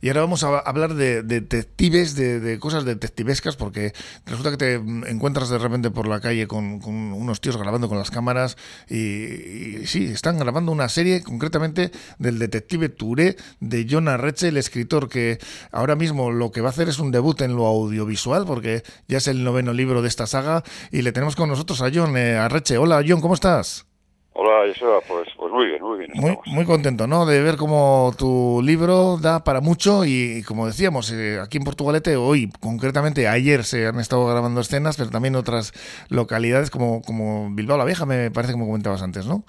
Y ahora vamos a hablar de, detectives, de, cosas detectivescas, porque resulta que te encuentras de repente por la calle con, unos tíos grabando con las cámaras y, sí, están grabando una serie concretamente del detective Touré de John Arreche, el escritor que ahora mismo lo que va a hacer es un debut en lo audiovisual, porque ya es el noveno libro de esta saga y le tenemos con nosotros a John eh, Arreche. Hola John, ¿cómo estás? Hola, Joseba, pues, pues muy muy contento, ¿no? De ver cómo tu libro da para mucho y, como decíamos, eh, aquí en Portugalete, hoy, concretamente ayer, se han estado grabando escenas, pero también otras localidades como, como Bilbao la Vieja, me parece como comentabas antes, ¿no?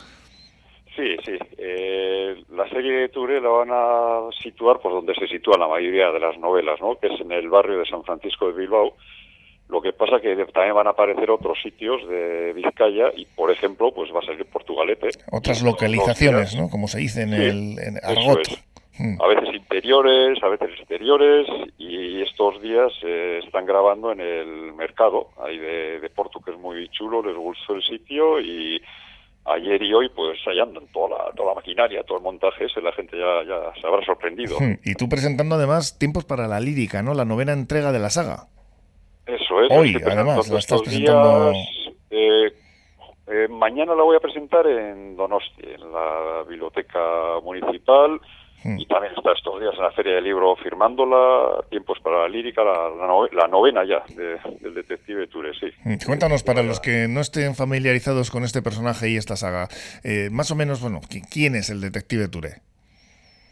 Sí, sí. Eh, la serie de Touré la van a situar por donde se sitúan la mayoría de las novelas, ¿no? Que es en el barrio de San Francisco de Bilbao lo que pasa que también van a aparecer otros sitios de Vizcaya y, por ejemplo, pues va a salir Portugalete. Otras localizaciones, ¿no? Como se dice en el argot. Hmm. A veces interiores, a veces exteriores y estos días se están grabando en el mercado ahí de, de Porto, que es muy chulo, les gustó el sitio y ayer y hoy pues ahí andan toda la, toda la maquinaria, todo el montaje ese, la gente ya, ya se habrá sorprendido. Hmm. Y tú presentando además tiempos para la lírica, ¿no? La novena entrega de la saga. Eso es. Hoy, además, la estás presentando... Eh, eh, mañana la voy a presentar en Donosti, en la biblioteca municipal. Hmm. Y también está estos días en la Feria del Libro firmándola, Tiempos para la Lírica, la, novena ya del detective Ture, sí. Hmm. Cuéntanos, para los que no estén familiarizados con este personaje y esta saga, eh, más o menos, bueno, ¿quién es el detective Ture?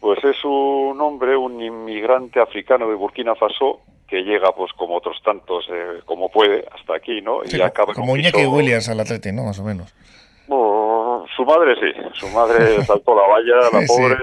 Pues es un hombre, un inmigrante africano de Burkina Faso, que llega pues como otros tantos eh, como puede hasta aquí, ¿no? y acaba como Iñaki Williams al Atleti, ¿no? Más o menos. su madre sí, su madre saltó la valla, la pobre,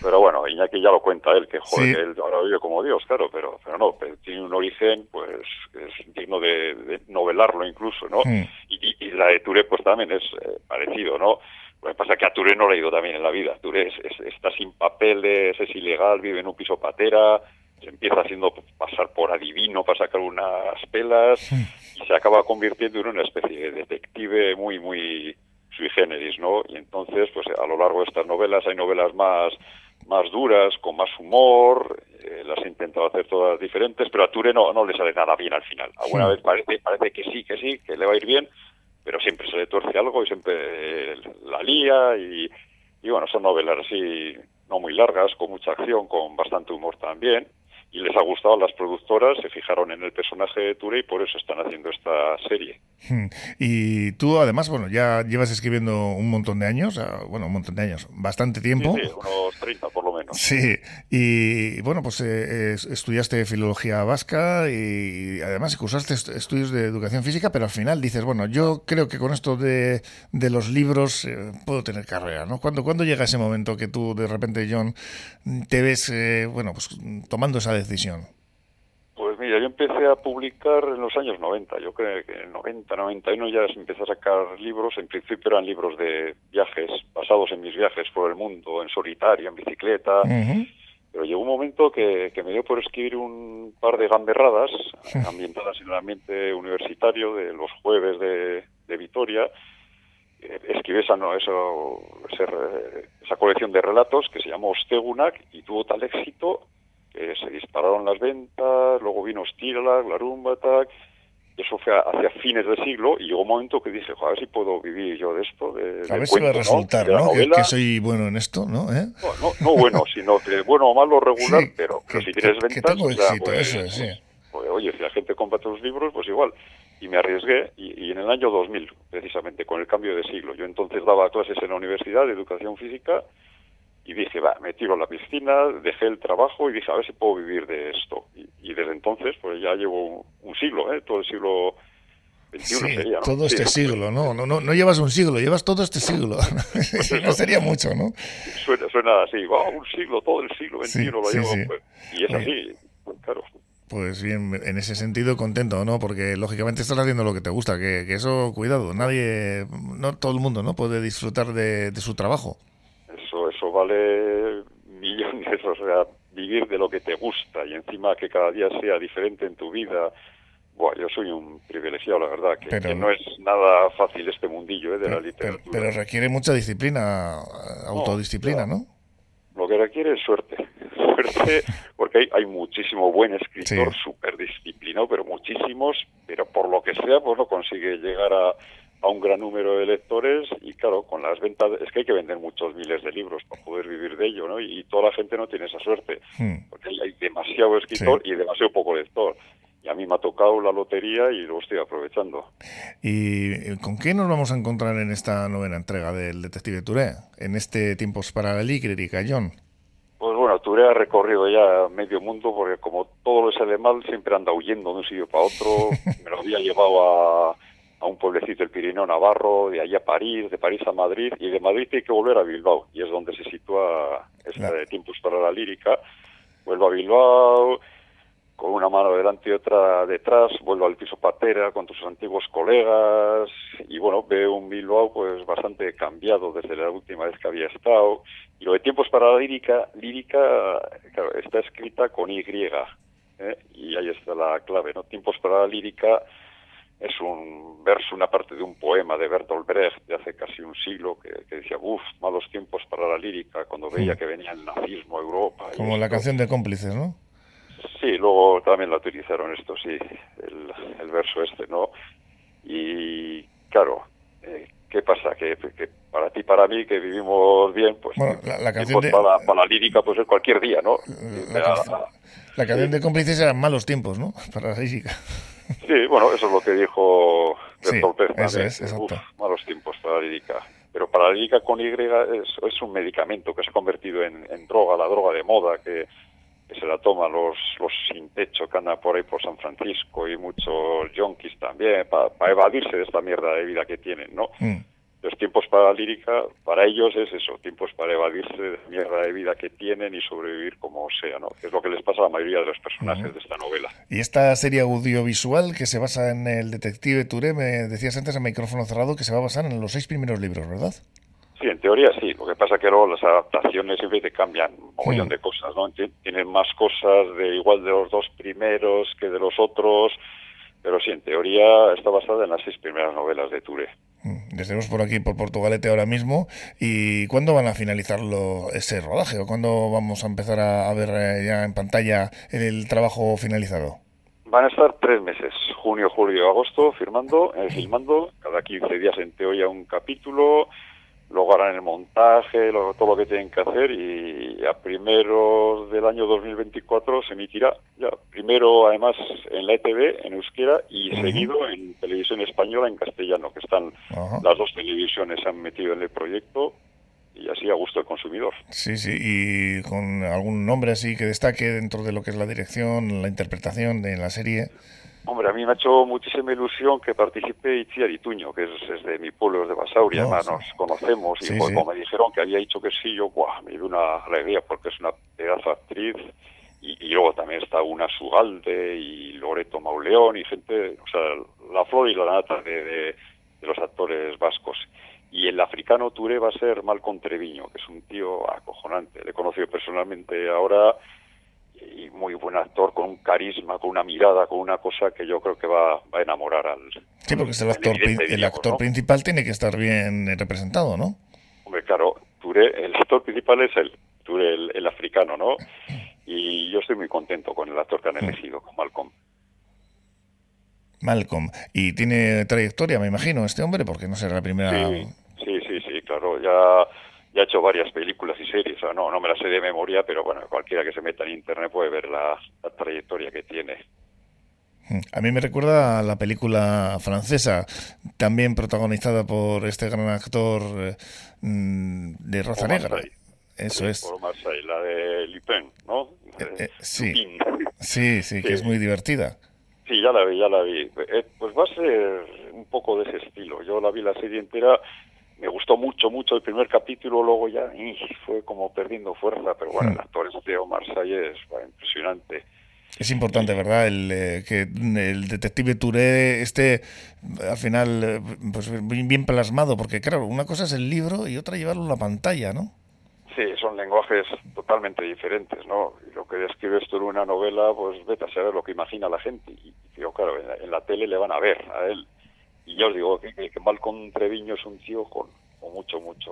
pero bueno, Iñaki ya lo cuenta él, que joder, él ahora vive como Dios, claro, pero, pero no, tiene un origen pues es digno de, novelarlo incluso, ¿no? Hmm. Y, y, la de Touré pues también es eh, parecido, ¿no? Lo que pasa es que a Touré no le ha ido también en la vida. Touré está sin papeles, es ilegal, vive en un piso patera, empieza haciendo pasar por adivino para sacar unas pelas y se acaba convirtiendo en una especie de detective muy, muy sui generis, ¿no? Y entonces, pues a lo largo de estas novelas hay novelas más, más duras, con más humor, eh, las he intentado hacer todas diferentes, pero a Ture no, no le sale nada bien al final. Alguna vez parece, parece que sí, que sí, que le va a ir bien, pero siempre se le tuerce algo y siempre la lía y, y bueno, son novelas así no muy largas, con mucha acción, con bastante humor también y les ha gustado a las productoras, se fijaron en el personaje de Ture y por eso están haciendo esta serie. Hmm. Y tú además, bueno, ya llevas escribiendo un montón de años, bueno, un montón de años, bastante tiempo. Sí, unos 30 por lo Sí, y bueno, pues eh, estudiaste filología vasca y además cursaste estudios de educación física, pero al final dices, bueno, yo creo que con esto de, de los libros eh, puedo tener carrera, ¿no? ¿Cuándo, ¿Cuándo llega ese momento que tú de repente, John, te ves, eh, bueno, pues tomando esa decisión? decisión? Pues mira, yo empecé a publicar en los años 90. Yo creo que en 90, 91 ya empecé a sacar libros. En principio eran libros de viajes, basados en mis viajes por el mundo, en solitario, en bicicleta. Pero llegó un momento que, me dio por escribir un par de gamberradas ambientadas en el ambiente universitario de los jueves de, de Vitoria. Eh, escribí esa, no, eso, esa colección de relatos que se llamó Ostegunak y tuvo tal éxito se dispararon las ventas, luego vino Stirlag, Larumbatak, y eso fue hacia fines del siglo, y llegó un momento que dije, a ver si puedo vivir yo de esto. De, a ver si va a resultar, ¿no? Que, soy bueno en esto, ¿no? ¿Eh? No, no, bueno, sino que bueno o malo regular, pero, si tienes ventas... Que tengo éxito, pues, eso sí. Pues, oye, si la gente compra tus libros, pues igual. Y me arriesgué, y, y, en el año 2000, precisamente, con el cambio de siglo, yo entonces daba clases en la universidad de educación física, y dije, va, me tiro a la piscina, dejé el trabajo y dije, a ver si puedo vivir de esto. Y, desde entonces, pues ya llevo un, siglo, ¿eh? todo el siglo XXI sería, Todo este siglo, ¿no? No, ¿no? no llevas un siglo, llevas todo este siglo. Pues no sería mucho, ¿no? Suena, suena así, va, un siglo, todo el siglo XXI lo llevo. Pues, y es así, claro. Pues bien, en ese sentido contento, ¿no? Porque lógicamente estás haciendo lo que te gusta, que, que eso, cuidado, nadie, no todo el mundo, ¿no? Puede disfrutar de, de su trabajo millones, o sea, vivir de lo que te gusta y encima que cada día sea diferente en tu vida. Buah, yo soy un privilegiado, la verdad, que, no es nada fácil este mundillo ¿eh? de la literatura. Pero, requiere mucha disciplina, autodisciplina, ¿no? Lo que requiere es suerte. suerte, porque hay, hay muchísimo buen escritor, súper disciplinado, pero muchísimos, pero por lo que sea, pues no consigue llegar a, a un gran número de lectores y claro, con las ventas, es que hay que vender muchos miles de libros para poder vivir de ello, ¿no? Y, toda la gente no tiene esa suerte, hmm. porque hay demasiado escritor y demasiado poco lector. Y a mí me ha tocado la lotería y lo estoy aprovechando. ¿Y con qué nos vamos a encontrar en esta novena entrega del Detective Touré? En este Tiempos para la Lírica, John. Pues bueno, Touré ha recorrido ya medio mundo porque como todo lo sale mal, siempre anda huyendo de un sitio para otro. me lo había llevado a a un pueblecito del Pirineo Navarro, de allá a París, de París a Madrid, y de Madrid hay que volver a Bilbao, y es donde se sitúa esta de Tiempos para la Lírica. Vuelvo a Bilbao, con una mano delante y otra detrás, vuelvo al piso patera con sus antiguos colegas, y bueno, veo un Bilbao pues bastante cambiado desde la última vez que había estado. Y lo de Tiempos para la Lírica, lírica está escrita con Y, ¿eh? y ahí está la clave, ¿no? Tiempos para la Lírica es un verso, una parte de un poema de Bertolt Brecht de hace casi un siglo que, decía, uff, malos tiempos para la lírica, cuando veía que venía el nazismo a Europa. Como la canción de cómplices, ¿no? Sí, luego también la utilizaron esto, sí, el, verso este, ¿no? Y claro, eh, ¿qué pasa? Que, para ti, para mí, que vivimos bien, pues la, canción para, la lírica puede ser cualquier día, ¿no? La, canción de cómplices eran malos tiempos, ¿no? Para la lírica. Sí, bueno, eso es lo que dijo sí, malos tiempos para la lírica. Pero para la lírica con Y es, es un medicamento que se ha convertido en, droga, la droga de moda, que, se la toman los, los sin techo que andan por ahí por San Francisco y muchos yonkis también, para evadirse de esta mierda de vida que tienen, ¿no? Mm los tiempos para la lírica, para ellos es eso, tiempos para evadirse de la mierda de vida que tienen y sobrevivir como sea, ¿no? Es lo que les pasa a la mayoría de los personajes de esta novela. Y esta serie audiovisual que se basa en el detective Touré, me decías antes en micrófono cerrado que se va a basar en los seis primeros libros, ¿verdad? Sí, en teoría sí. Lo que pasa es que luego las adaptaciones siempre te cambian un montón de cosas, ¿no? Tienen más cosas de igual de los dos primeros que de los otros, pero sí, en teoría está basada en las seis primeras novelas de Touré. Mm, estemos por aquí, por Portugalete ahora mismo. ¿Y cuándo van a finalizarlo ese rodaje? ¿O cuándo vamos a empezar a, ver eh, ya en pantalla el trabajo finalizado? Van a estar tres meses, junio, julio, agosto, firmando, eh, filmando, cada 15 días en teoría un capítulo, luego harán el montaje, todo lo que tienen que hacer y a primeros del año 2024 se emitirá ya primero además en la ETV en euskera y seguido en televisión española en castellano que están las dos televisiones se han metido en el proyecto y así a gusto del consumidor. Sí, sí, y con algún nombre así que destaque dentro de lo que es la dirección, la interpretación de la serie. Hombre, a mí me ha hecho muchísima ilusión que participe Itziar Ituño, que es, de mi pueblo, es de Basauri, además nos conocemos, y cuando me dijeron que había dicho que sí, yo, guau, me dio una alegría porque es una pedazo actriz, y, luego también está una Sugalde y Loreto Mauleón y gente, o sea, la flor y la nata de, de, los actores vascos. Y el africano Touré va a ser Malcolm Treviño, que es un tío acojonante. Le he conocido personalmente ahora y muy buen actor, con un carisma, con una mirada, con una cosa que yo creo que va, a enamorar al... Sí, porque es el actor, el actor principal tiene que estar bien representado, ¿no? Hombre, claro, Touré, el actor principal es el, Touré, el, africano, ¿no? Y yo estoy muy contento con el actor que han mm. elegido, con Malcolm. Malcolm. Y tiene trayectoria, me imagino, este hombre, porque no será la primera... Sí, sí, sí, sí claro, ya ya he hecho varias películas y series, o no, no me las sé de memoria, pero bueno, cualquiera que se meta en internet puede ver la, trayectoria que tiene. A mí me recuerda a la película francesa, también protagonizada por este gran actor eh, mm, de raza negra. Eso es. Por Marseille, la de Lupin, ¿no? Eh, eh, sí. sí. sí, que es muy divertida. Sí, ya la vi, ya la vi. pues va a ser un poco de ese estilo. Yo la vi la serie entera me gustó mucho, mucho el primer capítulo, luego ya fue como perdiendo fuerza, pero bueno, el hmm. actor de Omar es impresionante. Es importante, ¿verdad? El, eh, que el detective Touré esté al final eh, pues bien plasmado, porque claro, una cosa es el libro y otra llevarlo a la pantalla, ¿no? Sí, son lenguajes totalmente diferentes, ¿no? Lo que describes tú en una novela, pues vete a saber lo que imagina la gente. Y, yo, claro, en la tele le van a ver a él y ya os digo que, que Malcolm Treviño es un tío con, mucho, mucho,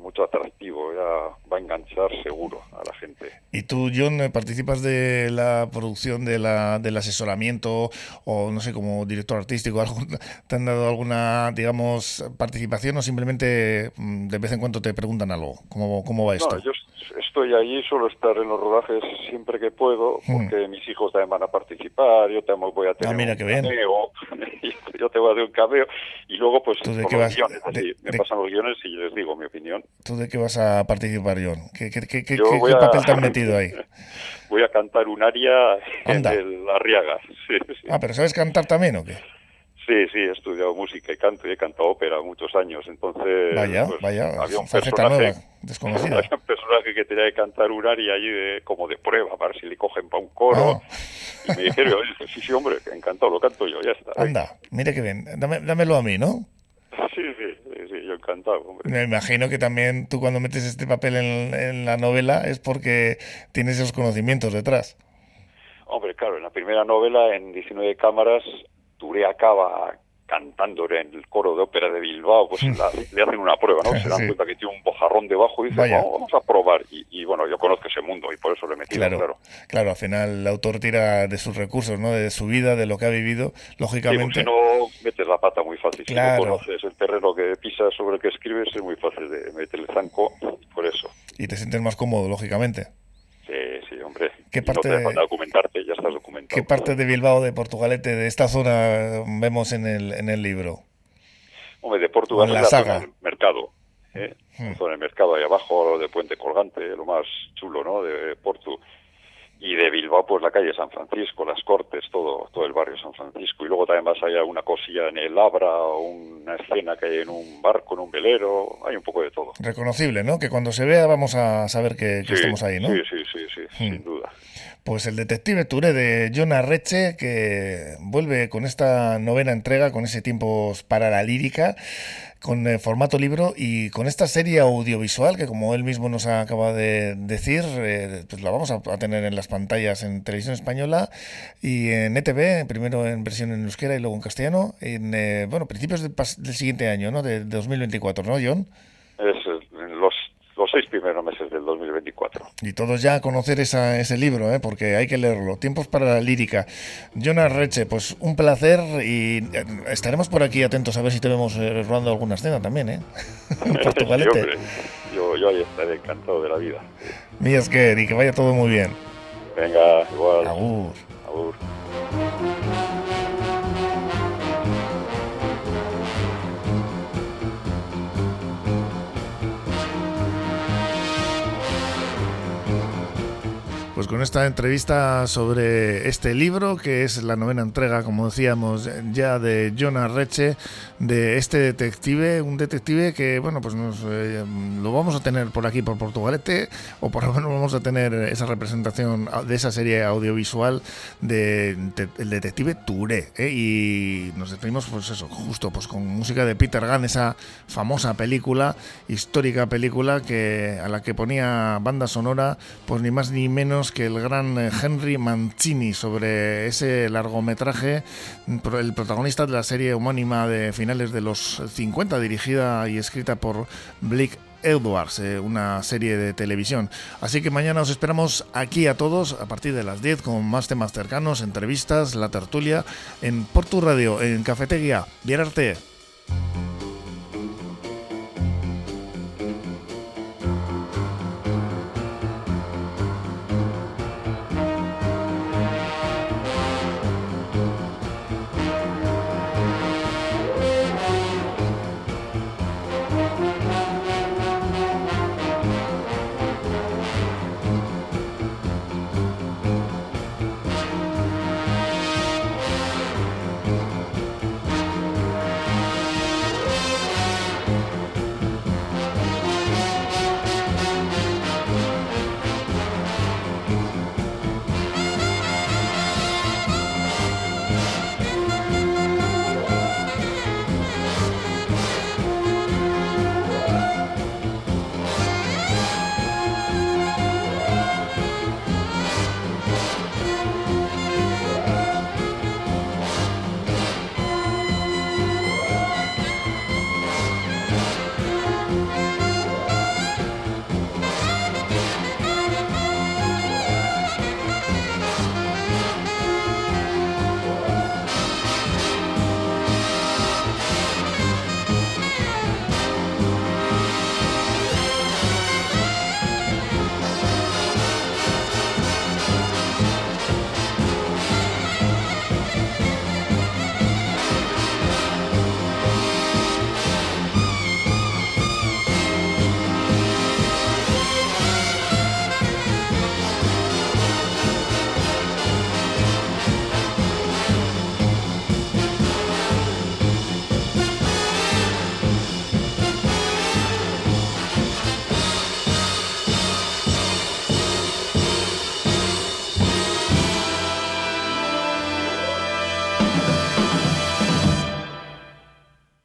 mucho atractivo, ya va a enganchar seguro a la gente. ¿Y tú, John, participas de la producción de la, del asesoramiento o, no sé, como director artístico, algo, te han dado alguna, digamos, participación o simplemente mm, de vez en cuando te preguntan algo? ¿Cómo, cómo va esto? Estoy allí, suelo estar en los rodajes siempre que puedo, hmm. porque mis hijos también van a participar, yo también voy a tener ah, un cameo, yo te voy a hacer un cameo, y luego pues de qué vas, guiones, me pasan los guiones y les digo mi opinión. ¿Tú de qué vas a participar, John? ¿Qué, qué, qué, qué papel te han metido ahí? voy a cantar un aria en el Arriaga. Ah, pero ¿sabes cantar también o qué? Sí, sí, he estudiado música y canto y he cantado ópera muchos años, entonces... Vaya, pues, vaya, había un personaje, desconocida. Había un personaje que tenía que cantar un aria allí de, como de prueba, para ver si le cogen para un coro. Y me dijeron, sí, sí, hombre, encantado, lo canto yo, ya está. Anda, mire qué bien, Dame, dámelo a mí, ¿no? Sí, sí, sí, yo encantado. Hombre. Me imagino que también tú cuando metes este papel en, en la novela es porque tienes esos conocimientos detrás. Hombre, claro, en la primera novela, en 19 cámaras, Turé acaba cantando en el coro de ópera de Bilbao, pues le hacen una prueba, ¿no? Se dan cuenta que tiene un bojarrón debajo y dicen, vamos a probar. Y, bueno, yo conozco ese mundo y por eso le metí claro, claro. Claro, al final el autor tira de sus recursos, ¿no? De su vida, de lo que ha vivido, lógicamente. si no metes la pata muy fácil. Si no conoces el terreno que pisas sobre el que escribes, es muy fácil de meterle zanco, por eso. Y te sientes más cómodo, lógicamente. Sí, sí, hombre. ¿Qué parte, no te documentarte, estás documentado. ¿Qué parte de Bilbao, de Portugalete, de esta zona vemos en el, en el libro? Hombre, de Portugal en la saga. el mercado. ¿eh? Hmm. el mercado ahí abajo, de Puente Colgante, lo más chulo, ¿no? De Porto y de Bilbao pues la calle San Francisco, las Cortes, todo todo el barrio San Francisco y luego también vas allá una cosilla en el Abra una escena que hay en un barco, en un velero, hay un poco de todo. Reconocible, ¿no? Que cuando se vea vamos a saber que, estamos ahí, ¿no? Sí, sí, sí, sí, sin hmm. duda. Pues el detective Touré de John Arreche, que vuelve con esta novena entrega, con ese tiempos para la lírica, con el formato libro y con esta serie audiovisual que como él mismo nos acaba de decir, eh, pues la vamos a, tener en las pantallas en televisión española y en ETV, primero en versión en euskera y luego en castellano, en eh, bueno principios del, siguiente año, ¿no? De, de 2024, ¿no, John? Los seis primeros meses del 2024. Y todos ya a conocer esa, ese libro, ¿eh? porque hay que leerlo. Tiempos para la lírica. Jonas Reche, pues un placer y eh, estaremos por aquí atentos a ver si te vemos eh, rodando alguna escena también, ¿eh? Portugalete. yo, yo ahí estaré encantado de la vida. Mi y que vaya todo muy bien. Venga, igual. Agur. Agur. Pues con esta entrevista sobre este libro, que es la novena entrega, como decíamos, ya de John Arreche, de este detective, un detective que, bueno, pues nos, eh, lo vamos a tener por aquí, por Portugalete, o por lo menos vamos a tener esa representación de esa serie audiovisual de, el detective Touré. ¿eh? Y nos despedimos, pues eso, justo pues con música de Peter Gunn, esa famosa película, histórica película que a la que ponía banda sonora, pues ni más ni menos que el gran eh, Henry Mancini sobre ese largometraje, el protagonista de la serie homónima de finales de los 50, dirigida y escrita por Blake Edwards, eh, una serie de televisión. Así que mañana os esperamos aquí a todos a partir de las 10 con más temas cercanos, entrevistas, la tertulia en Portu Radio, en Cafetería, Vierarte.